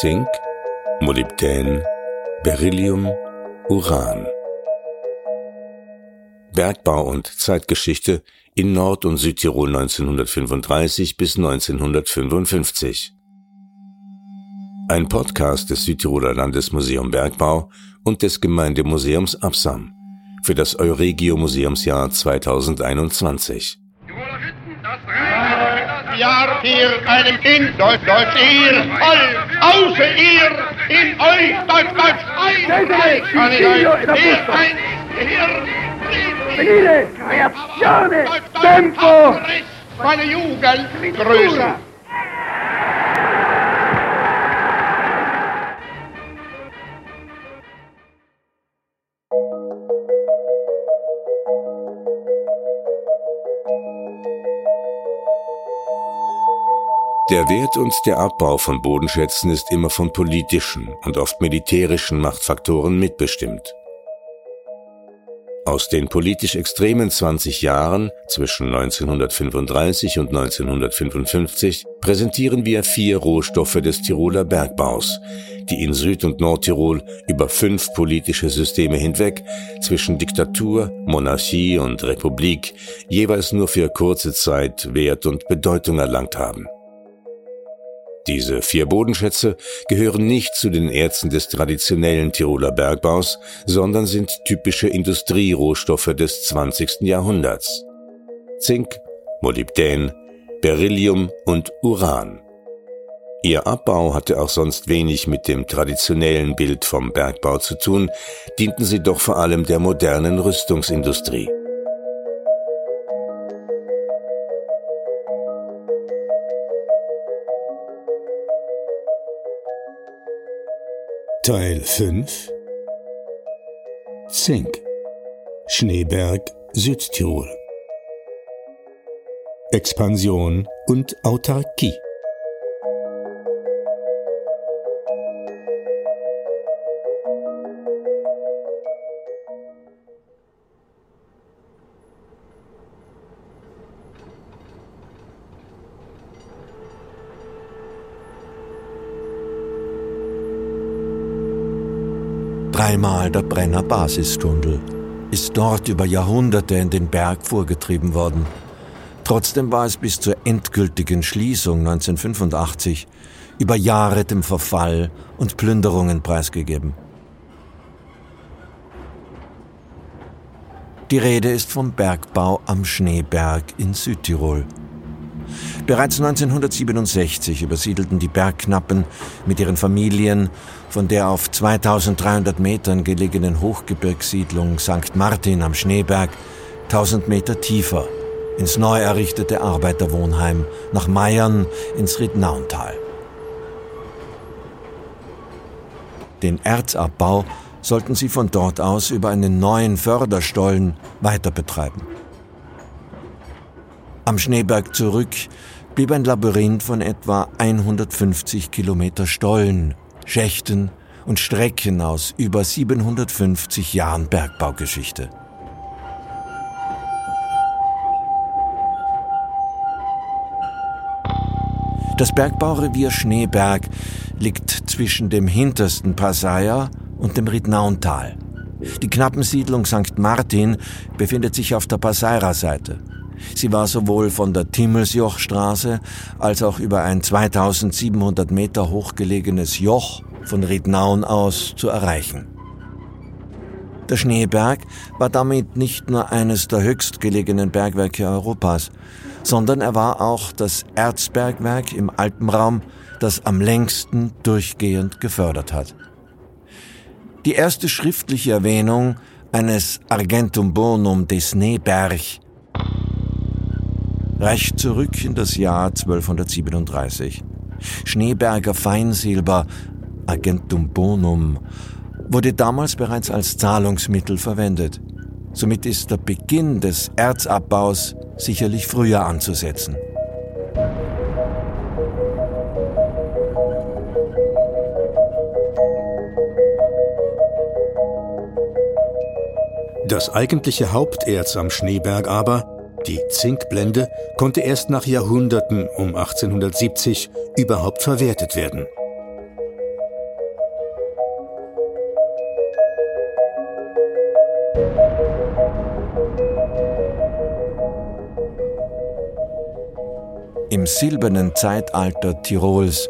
Zink, Molybdän, Beryllium, Uran. Bergbau und Zeitgeschichte in Nord- und Südtirol 1935 bis 1955. Ein Podcast des Südtiroler Landesmuseum Bergbau und des Gemeindemuseums Absam für das Euregio Museumsjahr 2021. Jahr hier einem Kind, Deutsch, Deutsch, ihr, voll, außer ihr, in euch, Deutsch, Deutsch, ein, kann ich euch, hier, ein, hier, Venire, reazione, tempo! meine Jugend grüßen. Der Wert und der Abbau von Bodenschätzen ist immer von politischen und oft militärischen Machtfaktoren mitbestimmt. Aus den politisch extremen 20 Jahren zwischen 1935 und 1955 präsentieren wir vier Rohstoffe des Tiroler Bergbaus, die in Süd- und Nordtirol über fünf politische Systeme hinweg zwischen Diktatur, Monarchie und Republik jeweils nur für kurze Zeit Wert und Bedeutung erlangt haben. Diese vier Bodenschätze gehören nicht zu den Erzen des traditionellen Tiroler Bergbaus, sondern sind typische Industrierohstoffe des 20. Jahrhunderts. Zink, Molybdän, Beryllium und Uran. Ihr Abbau hatte auch sonst wenig mit dem traditionellen Bild vom Bergbau zu tun, dienten sie doch vor allem der modernen Rüstungsindustrie. Teil 5 Zink. Schneeberg Südtirol. Expansion und Autarkie Dreimal der Brenner Basistunnel ist dort über Jahrhunderte in den Berg vorgetrieben worden. Trotzdem war es bis zur endgültigen Schließung 1985 über Jahre dem Verfall und Plünderungen preisgegeben. Die Rede ist vom Bergbau am Schneeberg in Südtirol. Bereits 1967 übersiedelten die Bergknappen mit ihren Familien von der auf 2300 Metern gelegenen Hochgebirgssiedlung St. Martin am Schneeberg 1000 Meter tiefer ins neu errichtete Arbeiterwohnheim nach Meiern ins Riednauntal. Den Erzabbau sollten sie von dort aus über einen neuen Förderstollen weiter betreiben. Am Schneeberg zurück blieb ein Labyrinth von etwa 150 Kilometer Stollen, Schächten und Strecken aus über 750 Jahren Bergbaugeschichte. Das Bergbaurevier Schneeberg liegt zwischen dem hintersten Passaia und dem Riednauntal. Die Knappensiedlung St. Martin befindet sich auf der Passaira-Seite. Sie war sowohl von der Timmelsjochstraße als auch über ein 2700 Meter hochgelegenes Joch von Riednaun aus zu erreichen. Der Schneeberg war damit nicht nur eines der höchstgelegenen Bergwerke Europas, sondern er war auch das Erzbergwerk im Alpenraum, das am längsten durchgehend gefördert hat. Die erste schriftliche Erwähnung eines Argentum Bonum des Schneeberg reicht zurück in das Jahr 1237. Schneeberger Feinsilber, Argentum Bonum, wurde damals bereits als Zahlungsmittel verwendet. Somit ist der Beginn des Erzabbaus sicherlich früher anzusetzen. Das eigentliche Haupterz am Schneeberg aber, die Zinkblende konnte erst nach Jahrhunderten um 1870 überhaupt verwertet werden. Im silbernen Zeitalter Tirols,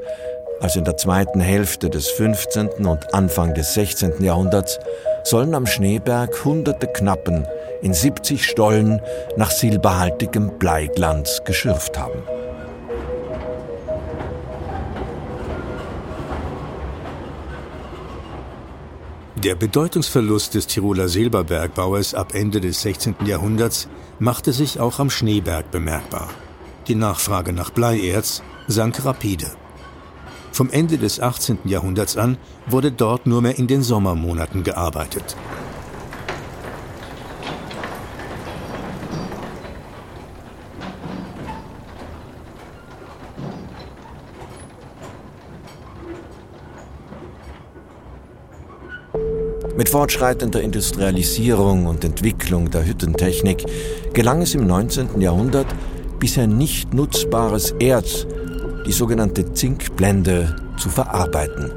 also in der zweiten Hälfte des 15. und Anfang des 16. Jahrhunderts, sollen am Schneeberg hunderte Knappen in 70 Stollen nach silberhaltigem Bleiglanz geschürft haben. Der Bedeutungsverlust des Tiroler Silberbergbaues ab Ende des 16. Jahrhunderts machte sich auch am Schneeberg bemerkbar. Die Nachfrage nach Bleierz sank rapide. Vom Ende des 18. Jahrhunderts an wurde dort nur mehr in den Sommermonaten gearbeitet. Mit fortschreitender Industrialisierung und Entwicklung der Hüttentechnik gelang es im 19. Jahrhundert, bisher nicht nutzbares Erz, die sogenannte Zinkblende, zu verarbeiten.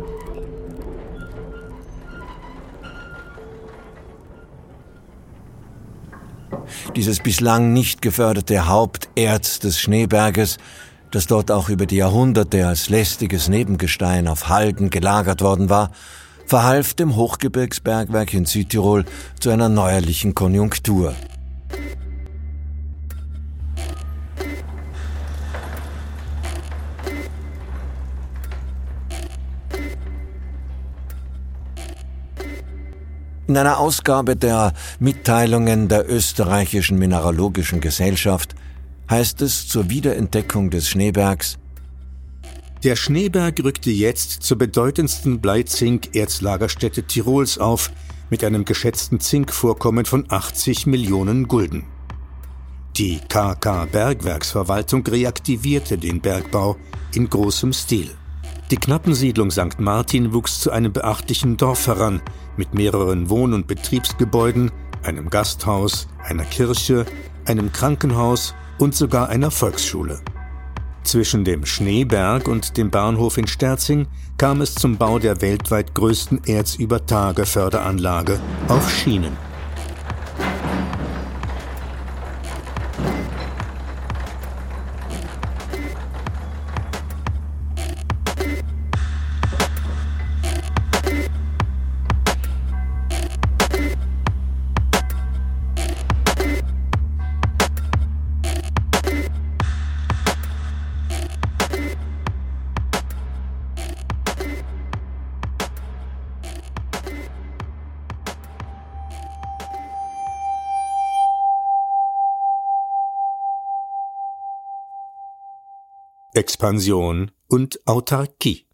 Dieses bislang nicht geförderte Haupterz des Schneeberges, das dort auch über die Jahrhunderte als lästiges Nebengestein auf Halden gelagert worden war, verhalf dem Hochgebirgsbergwerk in Südtirol zu einer neuerlichen Konjunktur. In einer Ausgabe der Mitteilungen der österreichischen Mineralogischen Gesellschaft heißt es zur Wiederentdeckung des Schneebergs, der Schneeberg rückte jetzt zur bedeutendsten Bleizink-Erzlagerstätte Tirols auf, mit einem geschätzten Zinkvorkommen von 80 Millionen Gulden. Die KK Bergwerksverwaltung reaktivierte den Bergbau in großem Stil. Die Knappensiedlung St. Martin wuchs zu einem beachtlichen Dorf heran, mit mehreren Wohn- und Betriebsgebäuden, einem Gasthaus, einer Kirche, einem Krankenhaus und sogar einer Volksschule. Zwischen dem Schneeberg und dem Bahnhof in Sterzing kam es zum Bau der weltweit größten Erzübertageförderanlage auf Schienen. Expansion und Autarkie.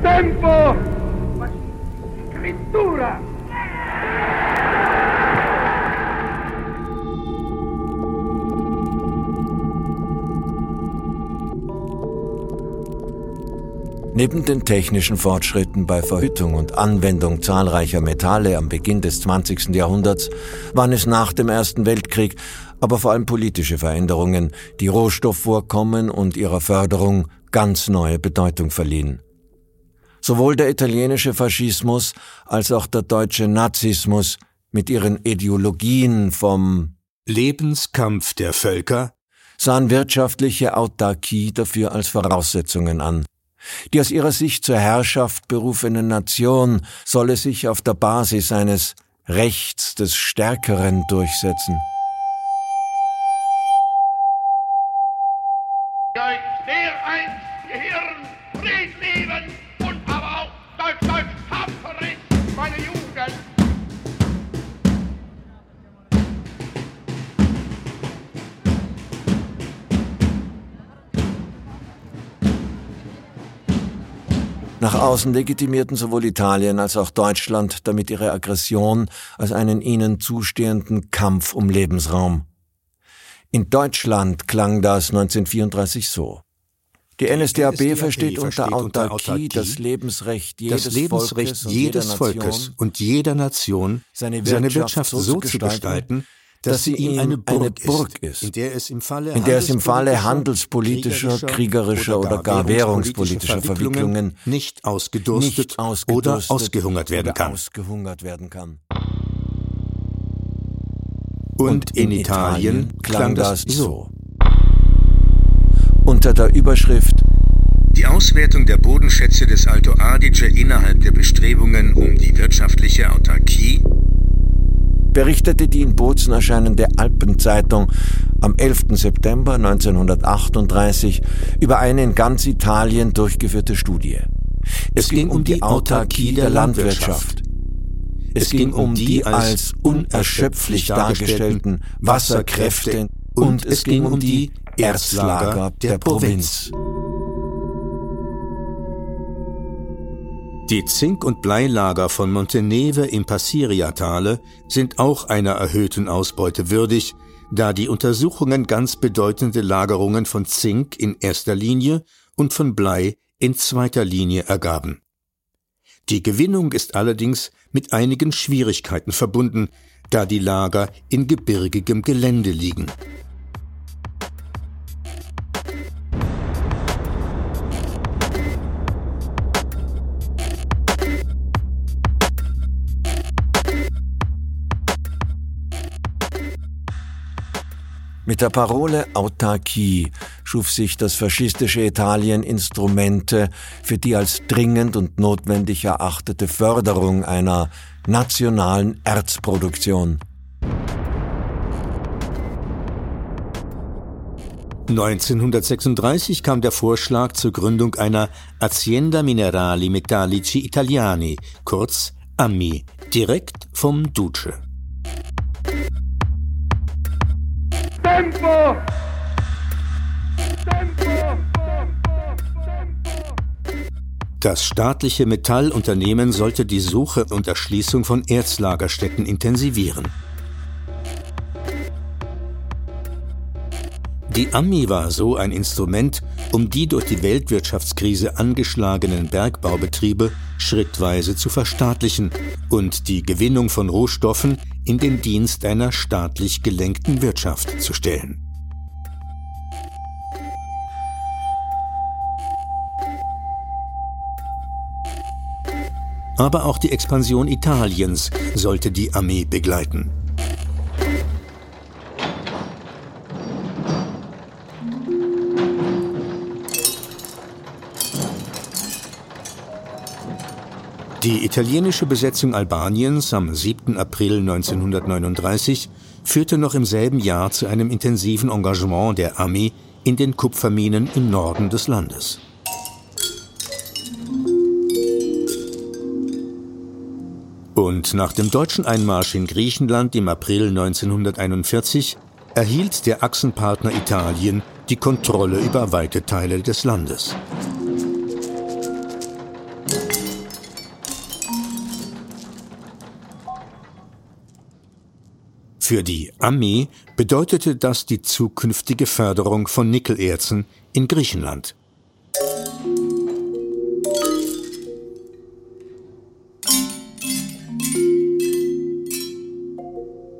Tempo! Neben den technischen Fortschritten bei Verhüttung und Anwendung zahlreicher Metalle am Beginn des 20. Jahrhunderts waren es nach dem Ersten Weltkrieg aber vor allem politische Veränderungen, die Rohstoffvorkommen und ihrer Förderung ganz neue Bedeutung verliehen. Sowohl der italienische Faschismus als auch der deutsche Nazismus mit ihren Ideologien vom Lebenskampf der Völker sahen wirtschaftliche Autarkie dafür als Voraussetzungen an. Die aus ihrer Sicht zur Herrschaft berufene Nation solle sich auf der Basis eines Rechts des Stärkeren durchsetzen. Nach außen legitimierten sowohl Italien als auch Deutschland damit ihre Aggression als einen ihnen zustehenden Kampf um Lebensraum. In Deutschland klang das 1934 so. Die NSDAP, die NSDAP versteht, unter Autarkie, Autarkie das Lebensrecht jedes, das Lebensrecht Volkes, jedes und Volkes und jeder Nation, seine Wirtschaft, seine Wirtschaft so zu gestalten, dass, sie ihm eine Burg, eine Burg ist, in der es im Falle, in der es im Falle handelspolitischer, kriegerischer oder gar währungspolitischer Verwicklungen nicht ausgedurstet, nicht ausgedurstet oder ausgehungert werden kann. Ausgehungert werden kann. Und in Italien klang das so. Unter der Überschrift Die Auswertung der Bodenschätze des Alto Adige innerhalb der Bestrebungen um die wirtschaftliche Autarkie berichtete die in Bozen erscheinende Alpenzeitung am 11. September 1938 über eine in ganz Italien durchgeführte Studie. Es, es ging um die Autarkie der Landwirtschaft. Es ging um die als unerschöpflich dargestellten Wasserkräfte und es ging um die Erzlager der Provinz. Die Zink- und Bleilager von Monteneve im Passiriatale sind auch einer erhöhten Ausbeute würdig, da die Untersuchungen ganz bedeutende Lagerungen von Zink in erster Linie und von Blei in zweiter Linie ergaben. Die Gewinnung ist allerdings mit einigen Schwierigkeiten verbunden, da die Lager in gebirgigem Gelände liegen. Mit der Parole Autarkie schuf sich das faschistische Italien Instrumente für die als dringend und notwendig erachtete Förderung einer nationalen Erzproduktion. 1936 kam der Vorschlag zur Gründung einer Azienda Minerali Metallici Italiani, kurz AMI, direkt vom Duce. Tempo! Tempo! Das staatliche Metallunternehmen sollte die Suche und Erschließung von Erzlagerstätten intensivieren. Die AMI war so ein Instrument, um die durch die Weltwirtschaftskrise angeschlagenen Bergbaubetriebe schrittweise zu verstaatlichen und die Gewinnung von Rohstoffen in den Dienst einer staatlich gelenkten Wirtschaft zu stellen. Aber auch die Expansion Italiens sollte die Armee begleiten. Die italienische Besetzung Albaniens am 7. April 1939 führte noch im selben Jahr zu einem intensiven Engagement der Armee in den Kupferminen im Norden des Landes. Und nach dem deutschen Einmarsch in Griechenland im April 1941 erhielt der Achsenpartner Italien die Kontrolle über weite Teile des Landes. Für die Armee bedeutete das die zukünftige Förderung von Nickelerzen in Griechenland.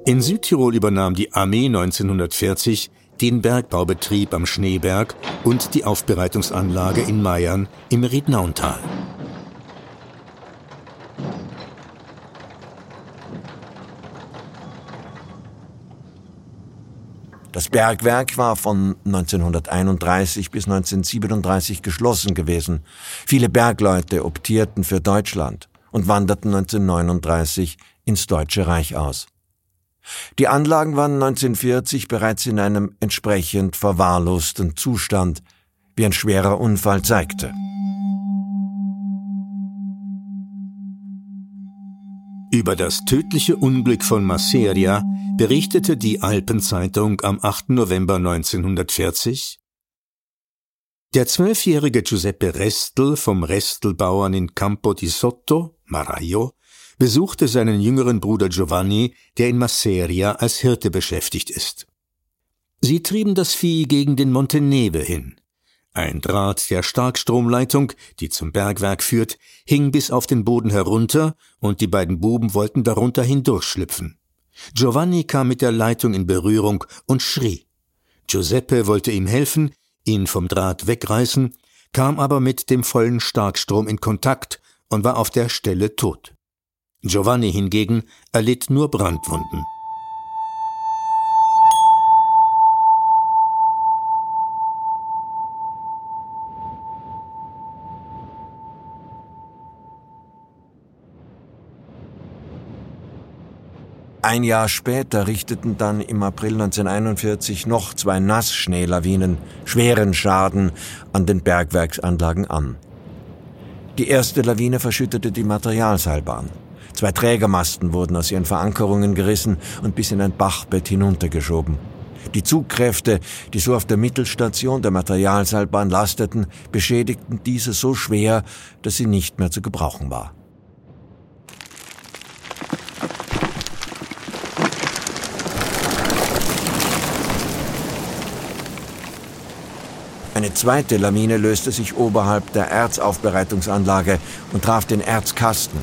In Südtirol übernahm die Armee 1940 den Bergbaubetrieb am Schneeberg und die Aufbereitungsanlage in Mayern im Riednauntal. Das Bergwerk war von 1931 bis 1937 geschlossen gewesen. Viele Bergleute optierten für Deutschland und wanderten 1939 ins Deutsche Reich aus. Die Anlagen waren 1940 bereits in einem entsprechend verwahrlosten Zustand, wie ein schwerer Unfall zeigte. Über das tödliche Unglück von Masseria berichtete die Alpenzeitung am 8. November 1940 Der zwölfjährige Giuseppe Restel vom Restelbauern in Campo di Sotto, Marajo, besuchte seinen jüngeren Bruder Giovanni, der in Masseria als Hirte beschäftigt ist. Sie trieben das Vieh gegen den Monte Neve hin. Ein Draht der Starkstromleitung, die zum Bergwerk führt, hing bis auf den Boden herunter, und die beiden Buben wollten darunter hindurchschlüpfen. Giovanni kam mit der Leitung in Berührung und schrie. Giuseppe wollte ihm helfen, ihn vom Draht wegreißen, kam aber mit dem vollen Starkstrom in Kontakt und war auf der Stelle tot. Giovanni hingegen erlitt nur Brandwunden. Ein Jahr später richteten dann im April 1941 noch zwei Nassschneelawinen schweren Schaden an den Bergwerksanlagen an. Die erste Lawine verschüttete die Materialseilbahn. Zwei Trägermasten wurden aus ihren Verankerungen gerissen und bis in ein Bachbett hinuntergeschoben. Die Zugkräfte, die so auf der Mittelstation der Materialseilbahn lasteten, beschädigten diese so schwer, dass sie nicht mehr zu gebrauchen war. Eine zweite Lawine löste sich oberhalb der Erzaufbereitungsanlage und traf den Erzkasten,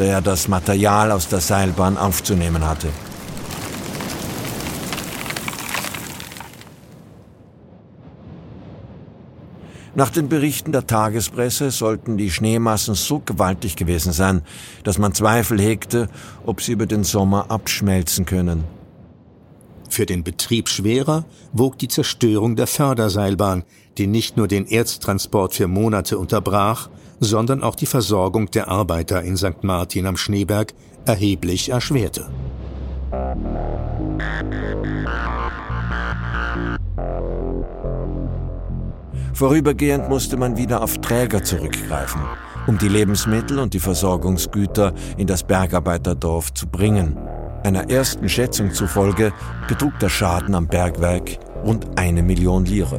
der das Material aus der Seilbahn aufzunehmen hatte. Nach den Berichten der Tagespresse sollten die Schneemassen so gewaltig gewesen sein, dass man Zweifel hegte, ob sie über den Sommer abschmelzen können. Für den Betrieb schwerer wog die Zerstörung der Förderseilbahn, die nicht nur den Erztransport für Monate unterbrach, sondern auch die Versorgung der Arbeiter in St. Martin am Schneeberg erheblich erschwerte. Vorübergehend musste man wieder auf Träger zurückgreifen, um die Lebensmittel und die Versorgungsgüter in das Bergarbeiterdorf zu bringen. Einer ersten Schätzung zufolge betrug der Schaden am Bergwerk rund eine Million Lire.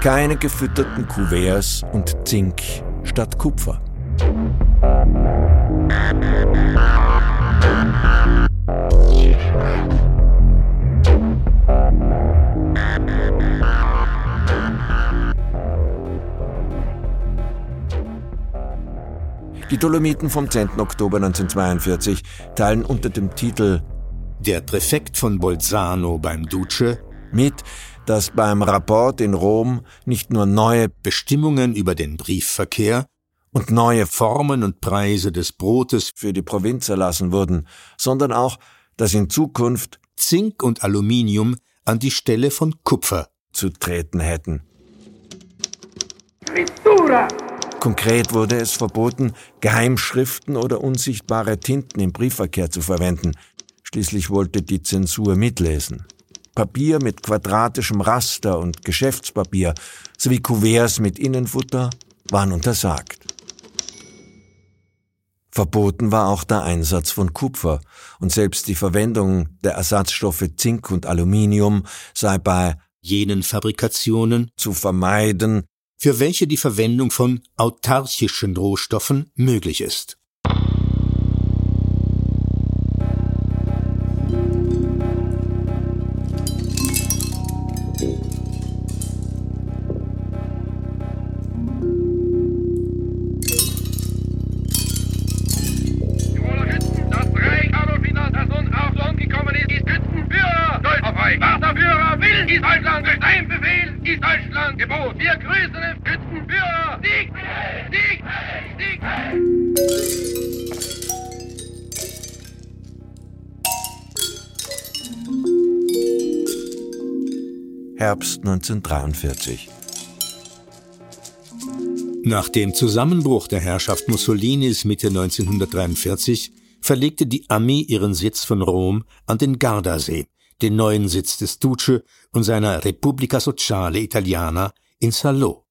Keine gefütterten Kuverts und Zink statt Kupfer. Die Dolomiten vom 10. Oktober 1942 teilen unter dem Titel Der Präfekt von Bolzano beim Duce mit, dass beim Rapport in Rom nicht nur neue Bestimmungen über den Briefverkehr und neue Formen und Preise des Brotes für die Provinz erlassen wurden, sondern auch, dass in Zukunft Zink und Aluminium an die Stelle von Kupfer zu treten hätten. Scrittura! Konkret wurde es verboten, Geheimschriften oder unsichtbare Tinten im Briefverkehr zu verwenden. Schließlich wollte die Zensur mitlesen. Papier mit quadratischem Raster und Geschäftspapier sowie Kuverts mit Innenfutter waren untersagt. Verboten war auch der Einsatz von Kupfer und selbst die Verwendung der Ersatzstoffe Zink und Aluminium sei bei jenen Fabrikationen zu vermeiden, für welche die Verwendung von autarchischen Rohstoffen möglich ist. ist Deutschland durch Befehl, ist Deutschland Gebot. Wir grüßen den Schützenführer. Sieg! Sieg! Sieg! Herbst 1943. Nach dem Zusammenbruch der Herrschaft Mussolinis Mitte 1943 verlegte die Armee ihren Sitz von Rom an den Gardasee den neuen Sitz des Duce und seiner Repubblica Sociale Italiana in Salò.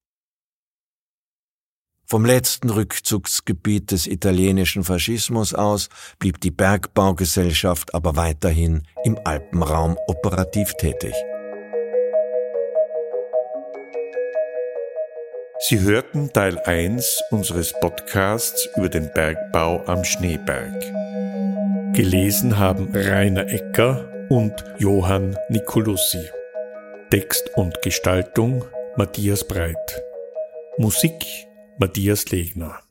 Vom letzten Rückzugsgebiet des italienischen Faschismus aus blieb die Bergbaugesellschaft aber weiterhin im Alpenraum operativ tätig. Sie hörten Teil 1 unseres Podcasts über den Bergbau am Schneeberg. Gelesen haben Rainer Ecker und Johann Nicolussi. Text und Gestaltung Matthias Breit. Musik Matthias Legner.